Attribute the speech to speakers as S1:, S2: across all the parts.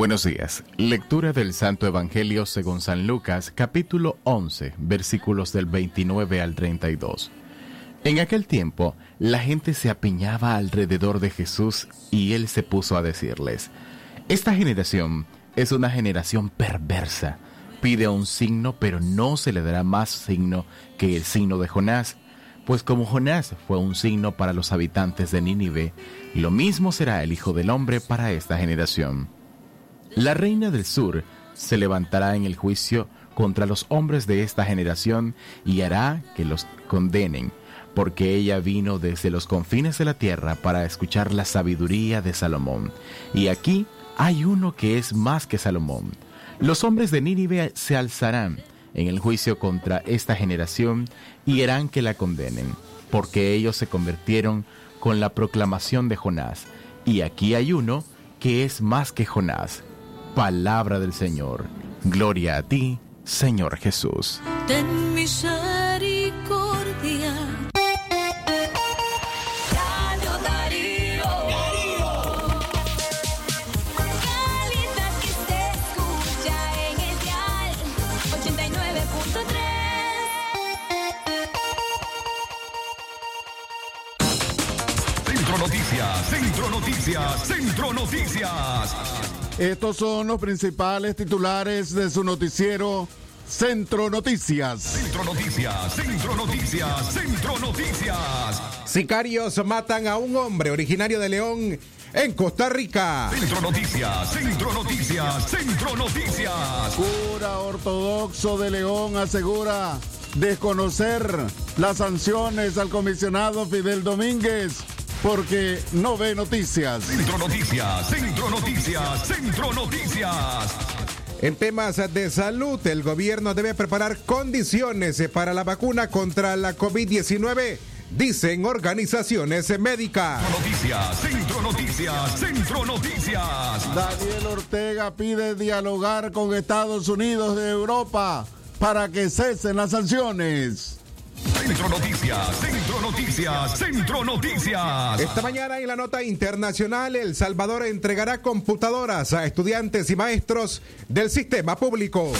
S1: Buenos días. Lectura del Santo Evangelio según San Lucas, capítulo 11, versículos del 29 al 32. En aquel tiempo, la gente se apiñaba alrededor de Jesús y él se puso a decirles, Esta generación es una generación perversa. Pide un signo, pero no se le dará más signo que el signo de Jonás. Pues como Jonás fue un signo para los habitantes de Nínive, lo mismo será el Hijo del Hombre para esta generación. La reina del sur se levantará en el juicio contra los hombres de esta generación y hará que los condenen, porque ella vino desde los confines de la tierra para escuchar la sabiduría de Salomón. Y aquí hay uno que es más que Salomón. Los hombres de Nínive se alzarán en el juicio contra esta generación y harán que la condenen, porque ellos se convirtieron con la proclamación de Jonás. Y aquí hay uno que es más que Jonás. Palabra del Señor. Gloria a ti, Señor Jesús.
S2: Ten misericordia. Radio Darío. Calidad que se escucha en el dial 89.3.
S3: Centro Noticias, Centro Noticias, Centro Noticias.
S4: Estos son los principales titulares de su noticiero Centro Noticias.
S3: Centro Noticias, Centro Noticias, Centro Noticias.
S5: Sicarios matan a un hombre originario de León en Costa Rica.
S3: Centro Noticias, Centro Noticias, Centro Noticias.
S4: Cura ortodoxo de León asegura desconocer las sanciones al comisionado Fidel Domínguez porque no ve noticias.
S3: Centro Noticias, Centro Noticias, Centro Noticias.
S5: En temas de salud, el gobierno debe preparar condiciones para la vacuna contra la COVID-19, dicen organizaciones médicas.
S3: Noticias, Centro Noticias, Centro Noticias.
S4: Daniel Ortega pide dialogar con Estados Unidos de Europa para que cesen las sanciones.
S3: Centro Noticias, Centro Noticias, Centro Noticias.
S5: Esta mañana en la nota internacional, El Salvador entregará computadoras a estudiantes y maestros del sistema público.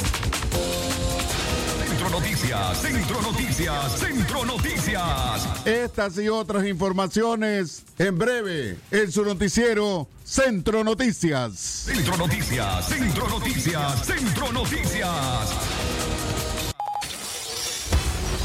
S3: Centro Noticias, Centro Noticias, Centro Noticias.
S4: Estas y otras informaciones en breve en su noticiero Centro Noticias.
S3: Centro Noticias, Centro Noticias, Centro Noticias.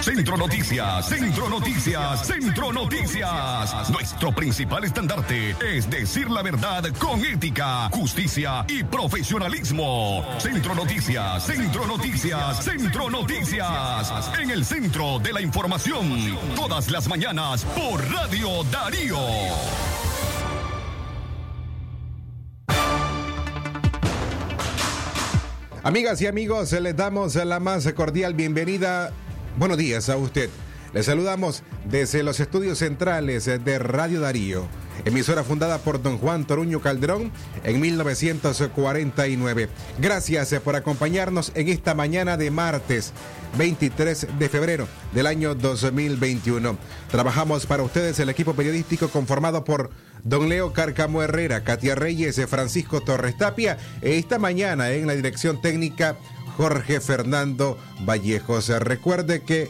S3: Centro Noticias, Centro Noticias, Centro Noticias. Nuestro principal estandarte es decir la verdad con ética, justicia y profesionalismo. Centro Noticias, Centro Noticias, Centro Noticias. En el centro de la información, todas las mañanas por Radio Darío.
S5: Amigas y amigos, les damos la más cordial bienvenida. Buenos días a usted. Les saludamos desde los estudios centrales de Radio Darío, emisora fundada por don Juan Toruño Calderón en 1949. Gracias por acompañarnos en esta mañana de martes 23 de febrero del año 2021. Trabajamos para ustedes el equipo periodístico conformado por don Leo Carcamo Herrera, Katia Reyes, Francisco Torres Tapia, e esta mañana en la dirección técnica Jorge Fernando Vallejos. Recuerde que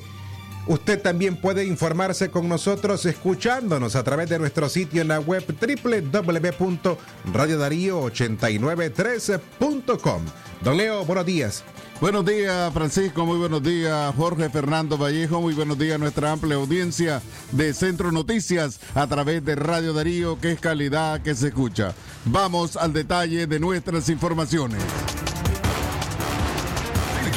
S5: Usted también puede informarse con nosotros escuchándonos a través de nuestro sitio en la web www.radiodarío893.com. Don Leo, buenos días.
S4: Buenos días, Francisco. Muy buenos días, Jorge Fernando Vallejo. Muy buenos días a nuestra amplia audiencia de Centro Noticias a través de Radio Darío, que es calidad que se escucha. Vamos al detalle de nuestras informaciones.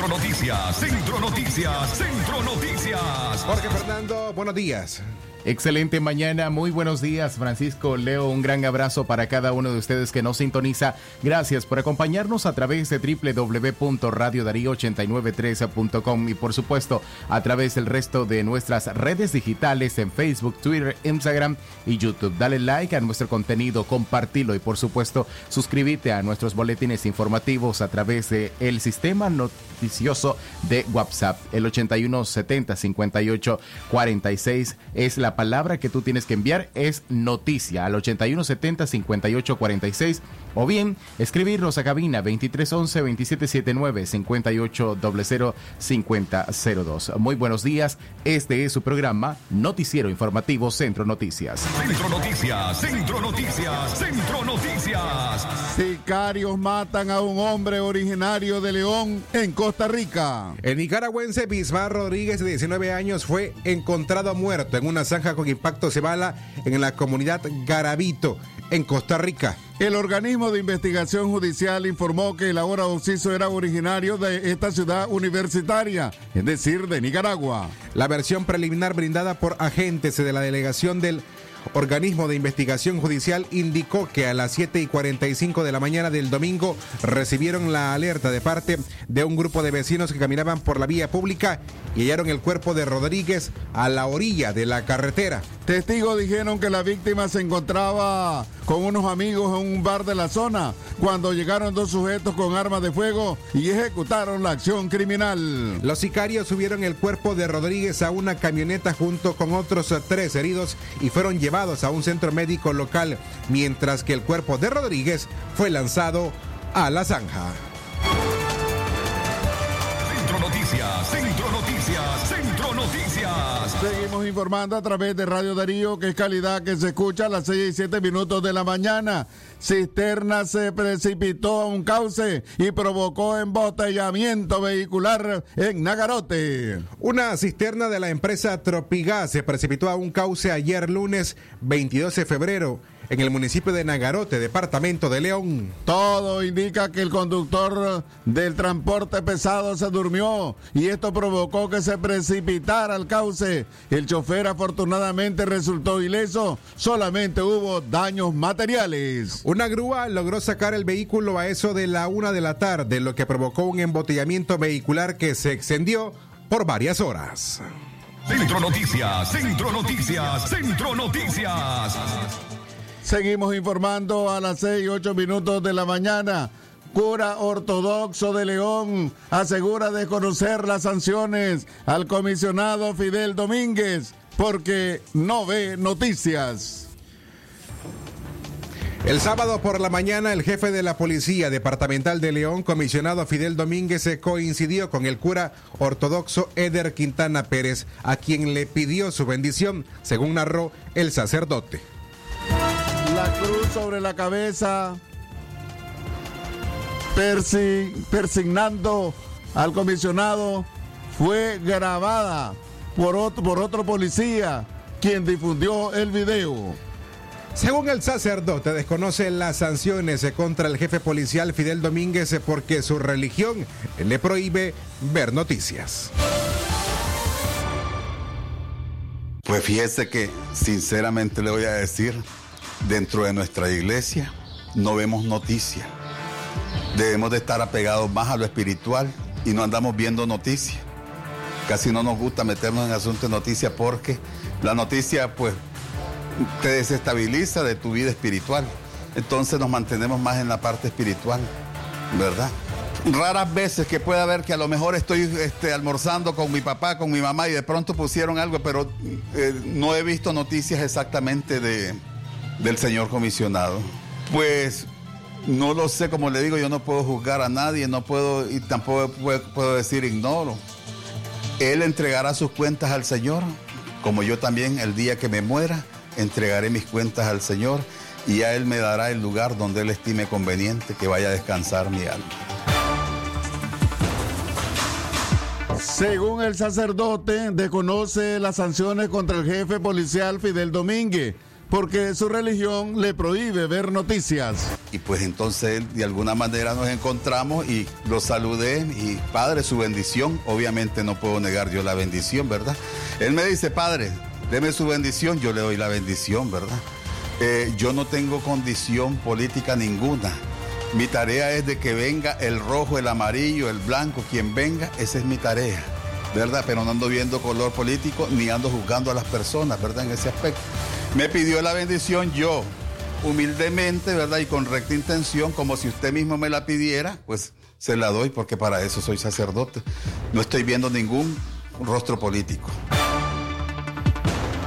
S3: Centro Noticias, Centro Noticias, Centro Noticias.
S5: Jorge Fernando, buenos días.
S1: Excelente mañana, muy buenos días Francisco, Leo, un gran abrazo para cada uno de ustedes que nos sintoniza. Gracias por acompañarnos a través de www.radiodarío8913.com y por supuesto a través del resto de nuestras redes digitales en Facebook, Twitter, Instagram y YouTube. Dale like a nuestro contenido, compartilo y por supuesto suscríbete a nuestros boletines informativos a través de sistema noticioso de WhatsApp. El 8170 58 46 es la palabra que tú tienes que enviar, es noticia al 8170 58 46 o bien escribirnos a cabina 2311 2779 5800 5002. Muy buenos días, este es su programa Noticiero Informativo Centro Noticias.
S3: Centro Noticias, Centro Noticias, Centro Noticias.
S4: Sicarios matan a un hombre originario de León en Costa Rica.
S5: El nicaragüense Bismar Rodríguez, de 19 años, fue encontrado muerto en una zanja con impacto de bala en la comunidad Garavito, en Costa Rica.
S4: El organismo de investigación judicial informó que el ahora occiso era originario de esta ciudad universitaria, es decir, de Nicaragua.
S5: La versión preliminar brindada por agentes de la delegación del organismo de investigación judicial indicó que a las 7 y 45 de la mañana del domingo recibieron la alerta de parte de un grupo de vecinos que caminaban por la vía pública y hallaron el cuerpo de Rodríguez a la orilla de la carretera.
S4: Testigos dijeron que la víctima se encontraba con unos amigos en un bar de la zona cuando llegaron dos sujetos con armas de fuego y ejecutaron la acción criminal.
S5: Los sicarios subieron el cuerpo de Rodríguez a una camioneta junto con otros tres heridos y fueron llevados a un centro médico local, mientras que el cuerpo de Rodríguez fue lanzado a la zanja.
S3: Centro Noticias, Centro Noticias, Noticias.
S4: Seguimos informando a través de Radio Darío, que es calidad que se escucha a las 6 y 7 minutos de la mañana. Cisterna se precipitó a un cauce y provocó embotellamiento vehicular en Nagarote.
S5: Una cisterna de la empresa Tropigas se precipitó a un cauce ayer lunes 22 de febrero en el municipio de Nagarote, departamento de León.
S4: Todo indica que el conductor del transporte pesado se durmió y esto provocó que se precipitara al cauce. El chofer afortunadamente resultó ileso, solamente hubo daños materiales.
S5: Una grúa logró sacar el vehículo a eso de la una de la tarde, lo que provocó un embotellamiento vehicular que se extendió por varias horas.
S3: Centro Noticias, Centro Noticias, Centro Noticias.
S4: Seguimos informando a las 6 y 8 minutos de la mañana. Cura ortodoxo de León asegura desconocer las sanciones al comisionado Fidel Domínguez porque no ve noticias.
S5: El sábado por la mañana, el jefe de la Policía Departamental de León, comisionado Fidel Domínguez, se coincidió con el cura ortodoxo Eder Quintana Pérez, a quien le pidió su bendición, según narró el sacerdote.
S4: La cruz sobre la cabeza, persi- persignando al comisionado, fue grabada por otro, por otro policía, quien difundió el video.
S5: Según el sacerdote, desconoce las sanciones contra el jefe policial Fidel Domínguez porque su religión le prohíbe ver noticias.
S6: Pues fíjese que sinceramente le voy a decir, dentro de nuestra iglesia no vemos noticias. Debemos de estar apegados más a lo espiritual y no andamos viendo noticias. Casi no nos gusta meternos en asuntos de noticias porque la noticia pues te desestabiliza de tu vida espiritual. Entonces nos mantenemos más en la parte espiritual, ¿verdad? Raras veces que pueda haber que a lo mejor estoy este, almorzando con mi papá, con mi mamá y de pronto pusieron algo, pero eh, no he visto noticias exactamente de, del señor comisionado. Pues no lo sé, como le digo, yo no puedo juzgar a nadie, no puedo y tampoco puedo, decir ignoro. Él entregará sus cuentas al Señor, como yo también el día que me muera entregaré mis cuentas al Señor y a Él me dará el lugar donde Él estime conveniente que vaya a descansar mi alma.
S4: Según el sacerdote, desconoce las sanciones contra el jefe policial Fidel Domínguez, porque su religión le prohíbe ver noticias.
S6: Y pues entonces de alguna manera nos encontramos y lo saludé y Padre, su bendición, obviamente no puedo negar yo la bendición, ¿verdad? Él me dice, Padre, deme su bendición, yo le doy la bendición, ¿verdad? Eh, yo no tengo condición política ninguna. Mi tarea es de que venga el rojo, el amarillo, el blanco, quien venga, esa es mi tarea, ¿verdad? Pero no ando viendo color político ni ando juzgando a las personas, ¿verdad? En ese aspecto. Me pidió la bendición yo, humildemente, ¿verdad? Y con recta intención, como si usted mismo me la pidiera, pues se la doy porque para eso soy sacerdote. No estoy viendo ningún rostro político.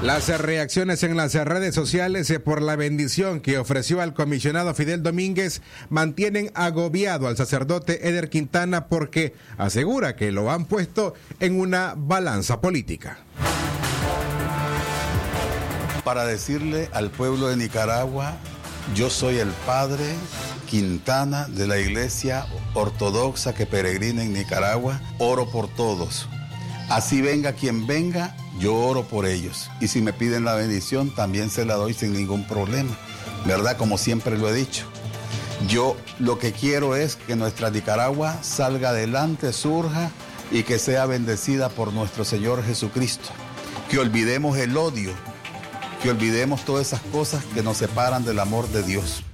S5: Las reacciones en las redes sociales eh, por la bendición que ofreció al comisionado Fidel Domínguez mantienen agobiado al sacerdote Eder Quintana porque asegura que lo han puesto en una balanza política.
S6: Para decirle al pueblo de Nicaragua, yo soy el padre Quintana de la iglesia ortodoxa que peregrina en Nicaragua, oro por todos. Así venga quien venga, yo oro por ellos. Y si me piden la bendición, también se la doy sin ningún problema. ¿Verdad? Como siempre lo he dicho. Yo lo que quiero es que nuestra Nicaragua salga adelante, surja y que sea bendecida por nuestro Señor Jesucristo. Que olvidemos el odio, que olvidemos todas esas cosas que nos separan del amor de Dios.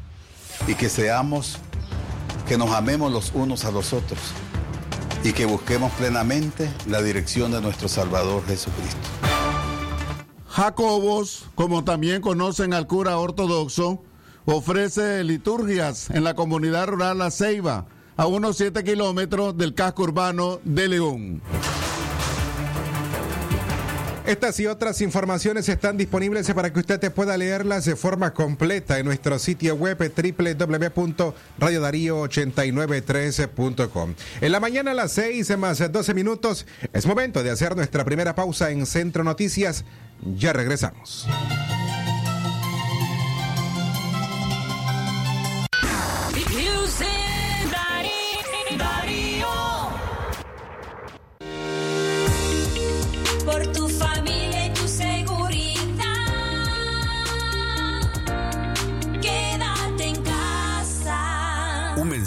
S6: Y que seamos, que nos amemos los unos a los otros y que busquemos plenamente la dirección de nuestro Salvador Jesucristo.
S4: Jacobos, como también conocen al cura ortodoxo, ofrece liturgias en la comunidad rural La Ceiba, a unos 7 kilómetros del casco urbano de León.
S5: Estas y otras informaciones están disponibles para que usted te pueda leerlas de forma completa en nuestro sitio web www.radiodarío8913.com. En la mañana a las 6 más 12 minutos es momento de hacer nuestra primera pausa en Centro Noticias. Ya regresamos.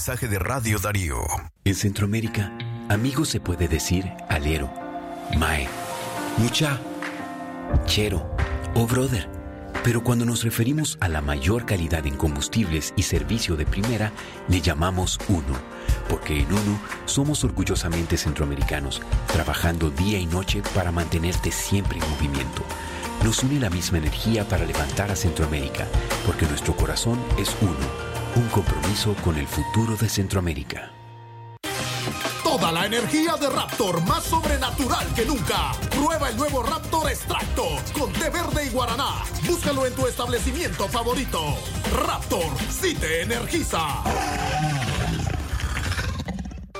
S7: Mensaje de Radio Darío.
S8: En Centroamérica, amigo se puede decir alero, mae, mucha, chero o brother. Pero cuando nos referimos a la mayor calidad en combustibles y servicio de primera, le llamamos uno. Porque en uno somos orgullosamente centroamericanos, trabajando día y noche para mantenerte siempre en movimiento. Nos une la misma energía para levantar a Centroamérica, porque nuestro corazón es uno, un compromiso con el futuro de Centroamérica.
S9: Toda la energía de Raptor más sobrenatural que nunca. Prueba el nuevo Raptor Extracto con té verde y guaraná. Búscalo en tu establecimiento favorito. Raptor, sí te energiza.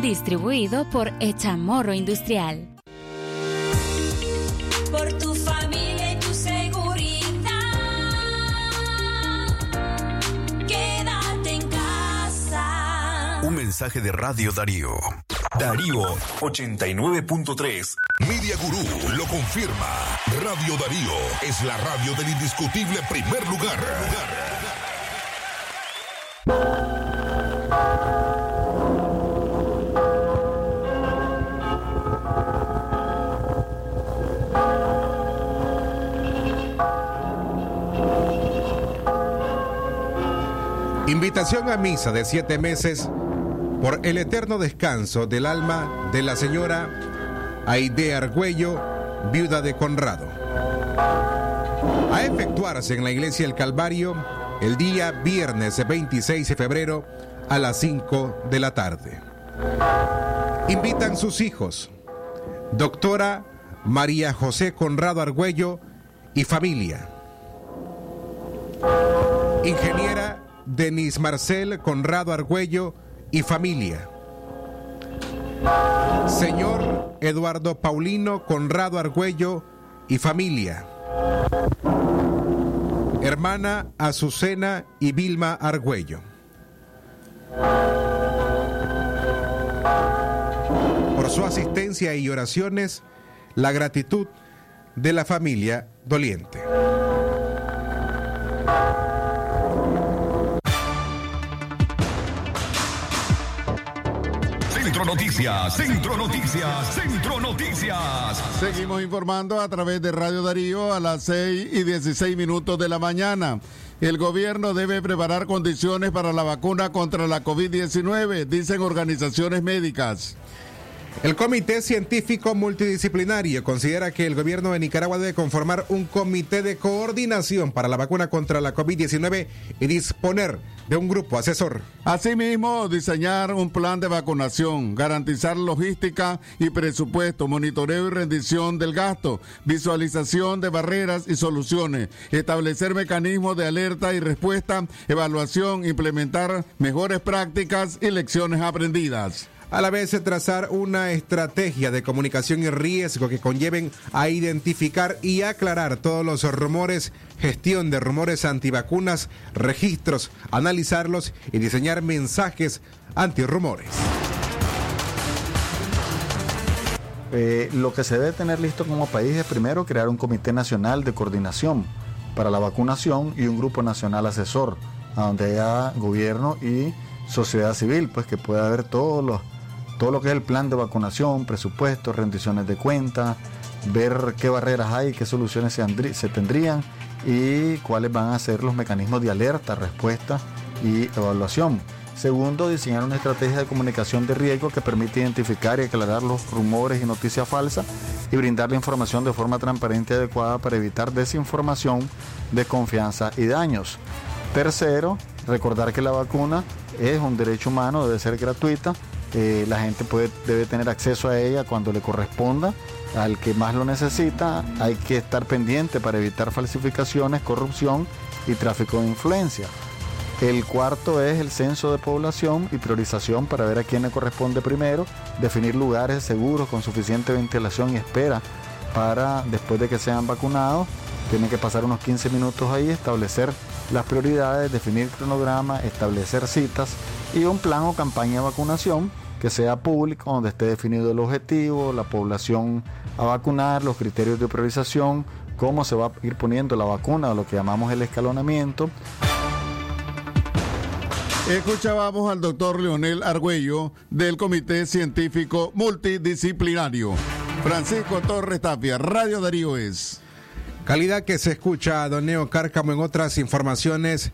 S10: Distribuido por Echamorro Industrial.
S2: Por tu familia y tu seguridad. Quédate en casa.
S7: Un mensaje de Radio Darío. Darío 89.3.
S9: Media Gurú lo confirma. Radio Darío es la radio del indiscutible primer lugar.
S5: Invitación a misa de siete meses por el eterno descanso del alma de la señora Aide Argüello, viuda de Conrado. A efectuarse en la iglesia El Calvario el día viernes 26 de febrero a las 5 de la tarde. Invitan sus hijos, doctora María José Conrado Argüello y familia. Ingeniera Denis Marcel Conrado Argüello y familia. Señor Eduardo Paulino Conrado Argüello y familia. Hermana Azucena y Vilma Argüello. Por su asistencia y oraciones, la gratitud de la familia doliente.
S3: Centro Noticias, Centro Noticias, Centro Noticias.
S4: Seguimos informando a través de Radio Darío a las 6 y 16 minutos de la mañana. El gobierno debe preparar condiciones para la vacuna contra la COVID-19, dicen organizaciones médicas.
S5: El Comité Científico Multidisciplinario considera que el gobierno de Nicaragua debe conformar un comité de coordinación para la vacuna contra la COVID-19 y disponer de un grupo asesor.
S4: Asimismo, diseñar un plan de vacunación, garantizar logística y presupuesto, monitoreo y rendición del gasto, visualización de barreras y soluciones, establecer mecanismos de alerta y respuesta, evaluación, implementar mejores prácticas y lecciones aprendidas
S5: a la vez trazar una estrategia de comunicación y riesgo que conlleven a identificar y aclarar todos los rumores, gestión de rumores antivacunas, registros, analizarlos y diseñar mensajes antirrumores.
S11: Eh, lo que se debe tener listo como país es primero crear un comité nacional de coordinación para la vacunación y un grupo nacional asesor, a donde haya gobierno y sociedad civil, pues que pueda haber todos los todo lo que es el plan de vacunación, presupuestos, rendiciones de cuentas, ver qué barreras hay, qué soluciones se, tendrían y cuáles van a ser los mecanismos de alerta, respuesta y evaluación. Segundo, diseñar una estrategia de comunicación de riesgo que permite identificar y aclarar los rumores y noticias falsas y brindar la información de forma transparente y adecuada para evitar desinformación, desconfianza y daños. Tercero, recordar que la vacuna es un derecho humano, debe ser gratuita eh, la gente debe tener acceso a ella cuando le corresponda. Al que más lo necesita, hay que estar pendiente para evitar falsificaciones, corrupción y tráfico de influencia. El cuarto es el censo de población y priorización para ver a quién le corresponde primero, definir lugares seguros con suficiente ventilación y espera para después de que sean vacunados. Tienen que pasar unos 15 minutos ahí, establecer las prioridades, definir cronograma, establecer citas y un plan o campaña de vacunación que sea público, donde esté definido el objetivo, la población a vacunar, los criterios de priorización, cómo se va a ir poniendo la vacuna, lo que llamamos el escalonamiento.
S4: Escuchábamos al doctor Leonel Argüello del Comité Científico Multidisciplinario. Francisco Torres Tapia, Radio Darío es.
S5: Calidad que se escucha a Don Neo Cárcamo en otras informaciones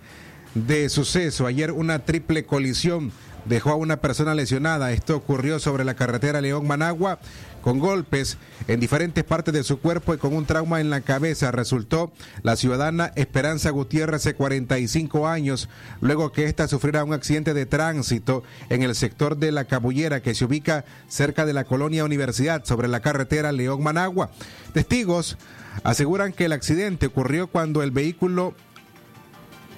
S5: de suceso. Ayer una triple colisión dejó a una persona lesionada. Esto ocurrió sobre la carretera León-Managua con golpes en diferentes partes de su cuerpo y con un trauma en la cabeza. Resultó la ciudadana Esperanza Gutiérrez de 45 años, luego que ésta sufriera un accidente de tránsito en el sector de la Cabullera que se ubica cerca de la colonia Universidad sobre la carretera León-Managua. Testigos aseguran que el accidente ocurrió cuando el vehículo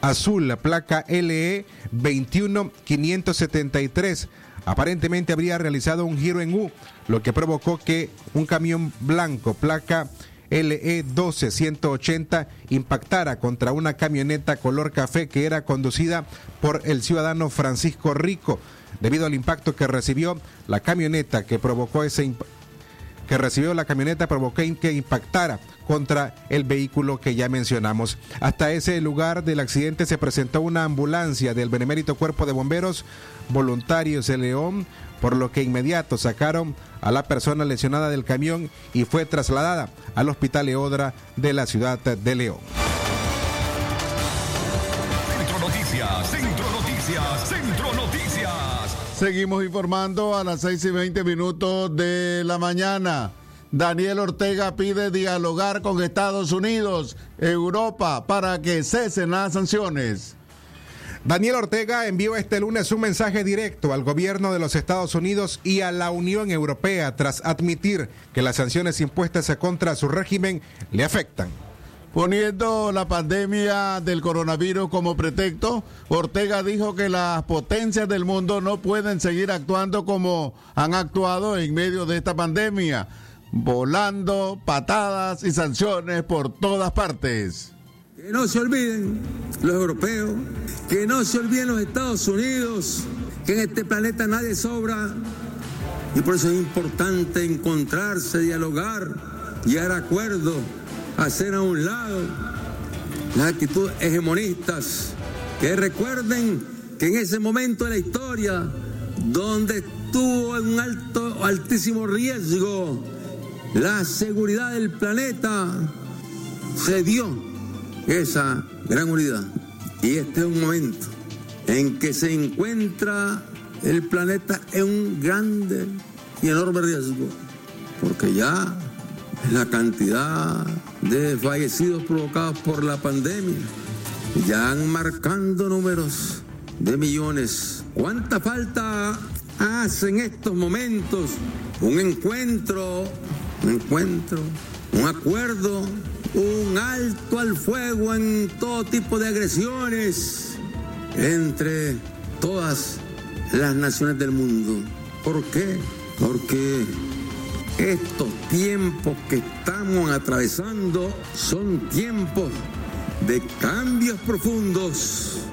S5: azul, la placa LE 21573. Aparentemente habría realizado un giro en U, lo que provocó que un camión blanco, placa LE 12180, impactara contra una camioneta color café que era conducida por el ciudadano Francisco Rico. Debido al impacto que recibió la camioneta que provocó ese impacto que recibió la camioneta provocó que impactara contra el vehículo que ya mencionamos. Hasta ese lugar del accidente se presentó una ambulancia del Benemérito Cuerpo de Bomberos Voluntarios de León, por lo que inmediato sacaron a la persona lesionada del camión y fue trasladada al Hospital Eodra de la ciudad de León.
S3: Centro Noticias, Centro Noticias. Centro Noticias.
S4: Seguimos informando a las 6 y 20 minutos de la mañana. Daniel Ortega pide dialogar con Estados Unidos, Europa, para que cesen las sanciones.
S5: Daniel Ortega envió este lunes un mensaje directo al gobierno de los Estados Unidos y a la Unión Europea tras admitir que las sanciones impuestas contra su régimen le afectan.
S4: Poniendo la pandemia del coronavirus como pretexto, Ortega dijo que las potencias del mundo no pueden seguir actuando como han actuado en medio de esta pandemia, volando patadas y sanciones por todas partes.
S12: Que no se olviden los europeos, que no se olviden los Estados Unidos, que en este planeta nadie sobra. Y por eso es importante encontrarse, dialogar, llegar a acuerdos, hacer a un lado las actitudes hegemonistas. Que recuerden que en ese momento de la historia, donde estuvo en un alto, altísimo riesgo la seguridad del planeta, se dio esa gran unidad. Y este es un momento en que se encuentra el planeta en un grande y enorme riesgo, porque ya la cantidad de fallecidos provocados por la pandemia ya han marcando números de millones. ¿Cuánta falta hace en estos momentos un encuentro, un encuentro, un acuerdo un alto al fuego en todo tipo de agresiones entre todas las naciones del mundo. ¿Por qué? Porque estos tiempos que estamos atravesando son tiempos de cambios profundos.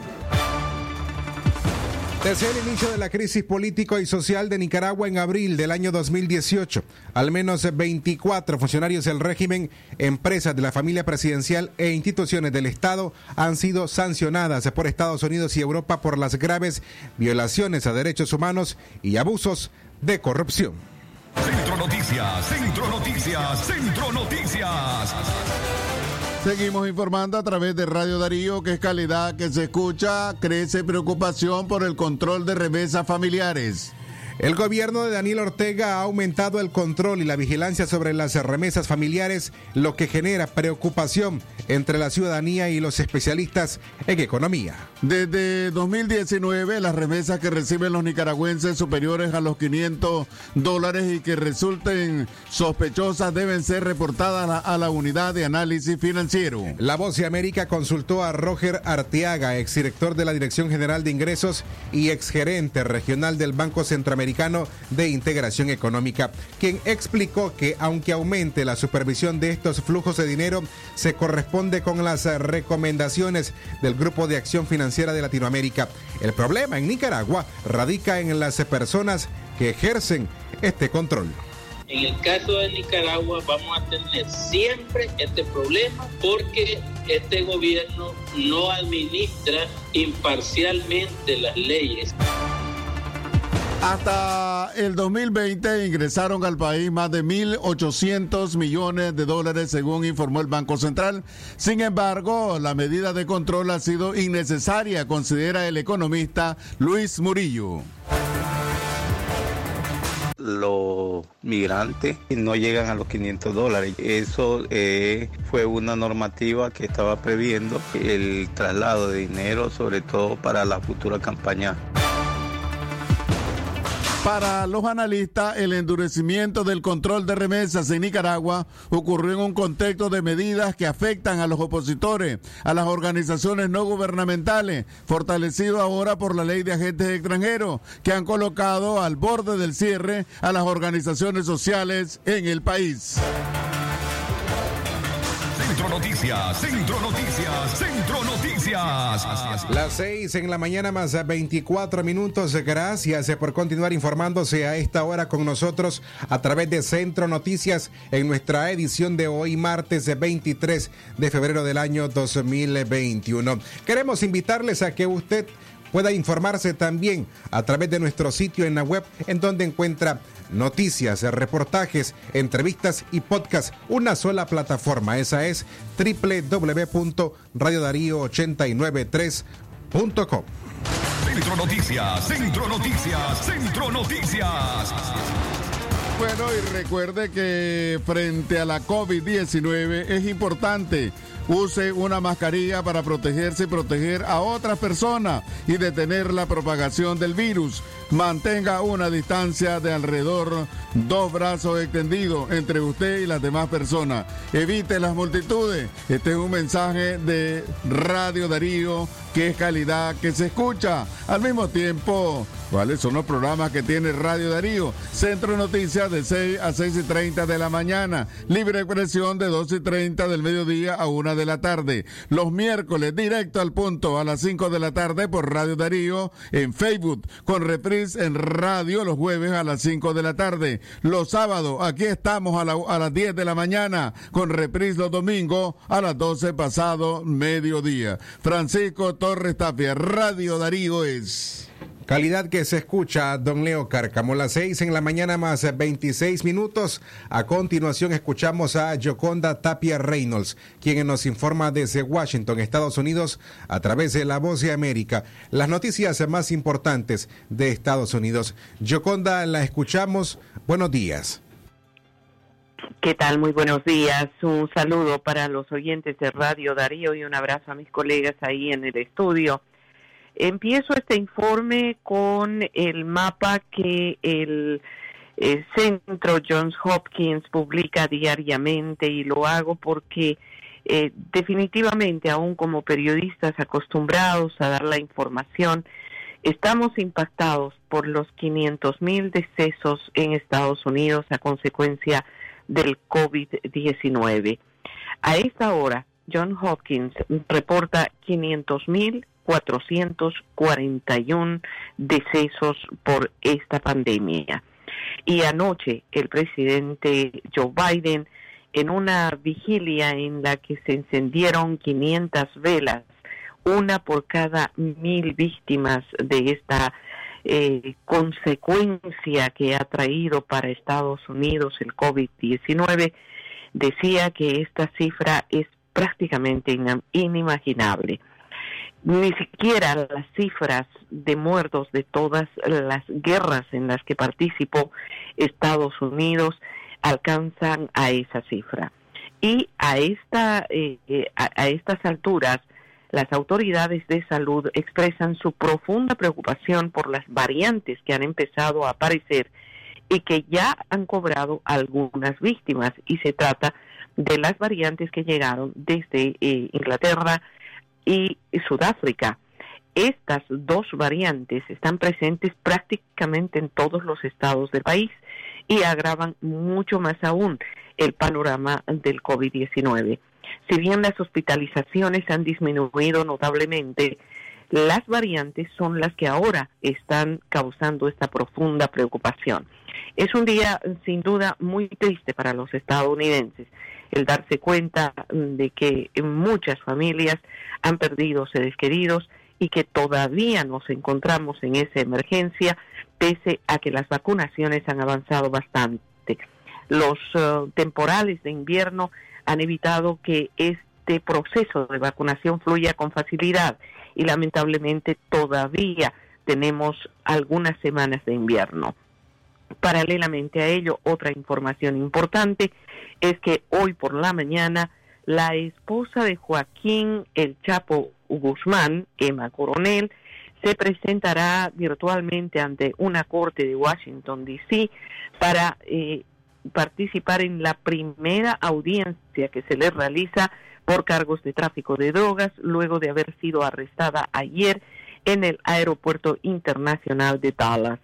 S5: Desde el inicio de la crisis político y social de Nicaragua en abril del año 2018, al menos 24 funcionarios del régimen, empresas de la familia presidencial e instituciones del Estado han sido sancionadas por Estados Unidos y Europa por las graves violaciones a derechos humanos y abusos de corrupción.
S3: Centro Noticias, Centro Noticias, Centro Noticias.
S4: Seguimos informando a través de Radio Darío, que es calidad que se escucha, crece preocupación por el control de remesas familiares.
S5: El gobierno de Daniel Ortega ha aumentado el control y la vigilancia sobre las remesas familiares, lo que genera preocupación entre la ciudadanía y los especialistas en economía.
S4: Desde 2019, las remesas que reciben los nicaragüenses superiores a los 500 dólares y que resulten sospechosas deben ser reportadas a la, unidad de análisis financiero.
S5: La Voz de América consultó a Roger Arteaga, exdirector de la Dirección General de Ingresos y exgerente regional del Banco Centroamericano de Integración Económica, quien explicó que aunque aumente la supervisión de estos flujos de dinero, se corresponde con las recomendaciones del Grupo de Acción Financiera de Latinoamérica. El problema en Nicaragua radica en las personas que ejercen este control.
S13: En el caso de Nicaragua vamos a tener siempre este problema porque este gobierno no administra imparcialmente las leyes.
S4: Hasta el 2020 ingresaron al país más de 1.800 millones de dólares, según informó el Banco Central. Sin embargo, la medida de control ha sido innecesaria, considera el economista Luis Murillo
S14: los migrantes no llegan a los 500 dólares. Eso eh, fue una normativa que estaba previendo el traslado de dinero, sobre todo para la futura campaña.
S4: Para los analistas, el endurecimiento del control de remesas en Nicaragua ocurrió en un contexto de medidas que afectan a los opositores, a las organizaciones no gubernamentales, fortalecido ahora por la ley de agentes extranjeros, que han colocado al borde del cierre a las organizaciones sociales en el país.
S3: Centro Noticias, Centro Noticias, Centro Noticias.
S5: Las 6 en la mañana más 24 minutos. Gracias por continuar informándose a esta hora con nosotros a través de Centro Noticias en nuestra edición de hoy, martes 23 de febrero del año 2021. Queremos invitarles a que usted pueda informarse también a través de nuestro sitio en la web en donde encuentra noticias, reportajes, entrevistas y podcast. Una sola plataforma. Esa es www.radiodarío893.com.
S3: Centro Noticias, Centro Noticias, Centro Noticias.
S4: Bueno, y recuerde que frente a la COVID-19 es importante use una mascarilla para protegerse y proteger a otras personas y detener la propagación del virus. Mantenga una distancia de alrededor dos brazos extendidos entre usted y las demás personas. Evite las multitudes. Este es un mensaje de Radio Darío que es calidad que se escucha. Al mismo tiempo, ¿cuáles son los programas que tiene Radio Darío? Centro Noticias de 6 a 6 y 30 de la mañana. Libre expresión de 2 y 30 del mediodía a 1 de la tarde. Los miércoles, directo al punto, a las 5 de la tarde por Radio Darío en Facebook. Con reprise en radio los jueves a las 5 de la tarde. Los sábados, aquí estamos a, la- a las 10 de la mañana. Con reprise los domingos a las 12 pasado mediodía. Francisco Torres Tapia, Radio Darío es.
S5: Calidad que se escucha, don Leo Cárcamo, las 6 en la mañana más 26 minutos. A continuación escuchamos a Yoconda Tapia Reynolds, quien nos informa desde Washington, Estados Unidos, a través de La Voz de América, las noticias más importantes de Estados Unidos. Yoconda, la escuchamos. Buenos días.
S15: ¿Qué tal? Muy buenos días. Un saludo para los oyentes de Radio Darío y un abrazo a mis colegas ahí en el estudio. Empiezo este informe con el mapa que el, eh, Centro Johns Hopkins publica diariamente y lo hago porque eh, definitivamente, aún como periodistas acostumbrados a dar la información, estamos impactados por los 500 mil decesos en Estados Unidos a consecuencia del COVID-19. A esta hora, John Hopkins reporta 500.441 decesos por esta pandemia. Y anoche el presidente Joe Biden, en una vigilia en la que se encendieron 500 velas, una por cada mil víctimas de esta eh, consecuencia que ha traído para Estados Unidos el COVID-19, decía que esta cifra es prácticamente ina- inimaginable. Ni siquiera las cifras de muertos de todas las guerras en las que participó Estados Unidos alcanzan a esa cifra. Y a, esta, eh, eh, a, estas alturas, las autoridades de salud expresan su profunda preocupación por las variantes que han empezado a aparecer y que ya han cobrado algunas víctimas. Y se trata de las variantes que llegaron desde eh, Inglaterra y Sudáfrica. Estas dos variantes están presentes prácticamente en todos los estados del país y agravan mucho más aún el panorama del COVID-19. Si bien las hospitalizaciones han disminuido notablemente, las variantes son las que ahora están causando esta profunda preocupación. Es un día sin duda muy triste para los estadounidenses el darse cuenta de que muchas familias han perdido seres queridos y que todavía nos encontramos en esa emergencia pese a que las vacunaciones han avanzado bastante. Los eh, temporales de invierno han evitado que este proceso de vacunación fluya con facilidad y lamentablemente todavía tenemos algunas semanas de invierno. Paralelamente a ello, otra información importante es que hoy por la mañana la esposa de Joaquín El Chapo Guzmán, Emma Coronel, se presentará virtualmente ante una corte de Washington, D.C. para eh, participar en la primera audiencia que se le realiza por cargos de tráfico de drogas luego de haber sido arrestada ayer en el Aeropuerto Internacional de Dallas.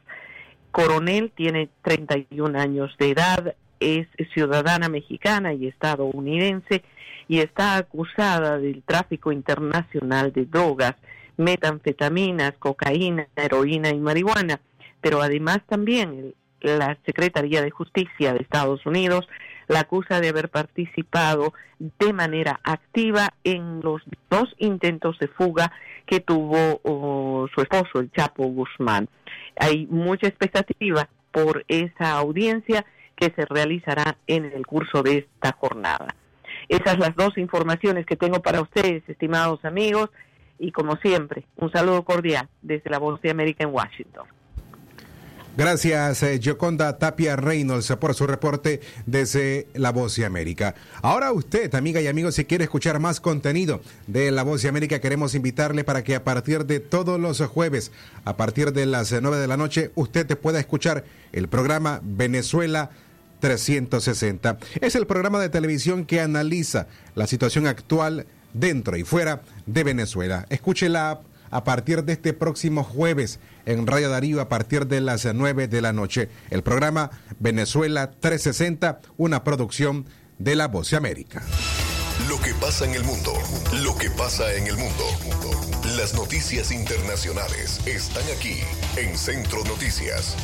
S15: Coronel tiene 31 años de edad, es ciudadana mexicana y estadounidense y está acusada del tráfico internacional de drogas, metanfetaminas, cocaína, heroína y marihuana. Pero además también la Secretaría de Justicia de Estados Unidos la acusa de haber participado de manera activa en los dos intentos de fuga que tuvo oh, su esposo, el Chapo Guzmán. Hay mucha expectativa por esa audiencia que se realizará en el curso de esta jornada. Esas las dos informaciones que tengo para ustedes, estimados amigos, y como siempre, un saludo cordial desde la Voz de América en Washington.
S5: Gracias, eh, Yoconda Tapia Reynolds, por su reporte desde La Voz de América. Ahora usted, amiga y amigo, si quiere escuchar más contenido de La Voz de América, queremos invitarle para que a partir de todos los jueves, a partir de las 9 de la noche, usted te pueda escuchar el programa Venezuela 360. Es el programa de televisión que analiza la situación actual dentro y fuera de Venezuela. Escúchela a partir de este próximo jueves en Radio Darío a partir de las 9 de la noche. El programa Venezuela 360, una producción de La Voz de América.
S3: Lo que pasa en el mundo, lo que pasa en el mundo. Las noticias internacionales están aquí en Centro Noticias.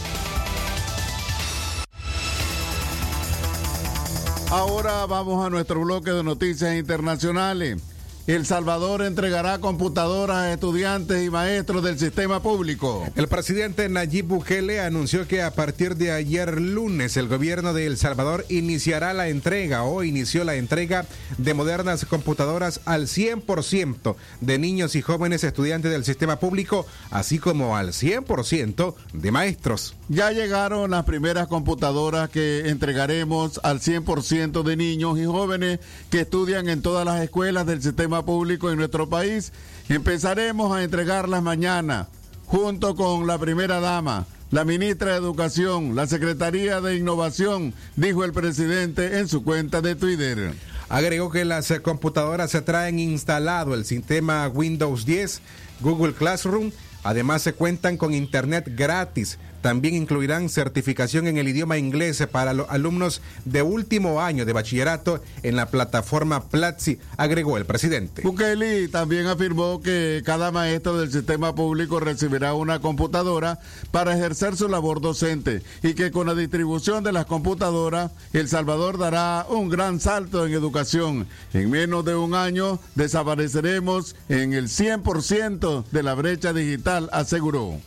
S4: Ahora vamos a nuestro bloque de noticias internacionales. El Salvador entregará computadoras a estudiantes y maestros del sistema público.
S5: El presidente Nayib Bukele anunció que a partir de ayer lunes el gobierno de El Salvador iniciará la entrega o inició la entrega de modernas computadoras al 100% de niños y jóvenes estudiantes del sistema público, así como al 100% de maestros.
S4: Ya llegaron las primeras computadoras que entregaremos al 100% de niños y jóvenes que estudian en todas las escuelas del sistema público en nuestro país. Empezaremos a entregarlas mañana, junto con la primera dama, la ministra de Educación, la Secretaría de Innovación, dijo el presidente en su cuenta de Twitter.
S5: Agregó que las eh, computadoras se traen instalado el sistema Windows 10, Google Classroom, además se cuentan con internet gratis. También incluirán certificación en el idioma inglés para los alumnos de último año de bachillerato en la plataforma Platzi, agregó el presidente.
S4: Bukele también afirmó que cada maestro del sistema público recibirá una computadora para ejercer su labor docente y que con la distribución de las computadoras, El Salvador dará un gran salto en educación. En menos de un año desapareceremos en el 100% de la brecha digital, aseguró.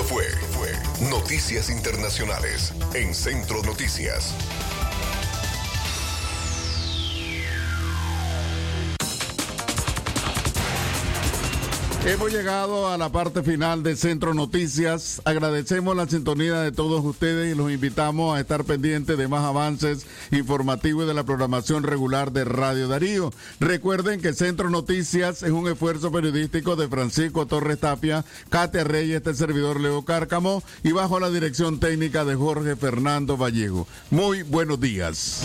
S3: Esto fue, Noticias Internacionales en Centro Noticias.
S4: Hemos llegado a la parte final de Centro Noticias. Agradecemos la sintonía de todos ustedes y los invitamos a estar pendientes de más avances informativos de la programación regular de Radio Darío. Recuerden que Centro Noticias es un esfuerzo periodístico de Francisco Torres Tapia, Katia Reyes, este servidor Leo Cárcamo y bajo la dirección técnica de Jorge Fernando Vallejo. Muy buenos días.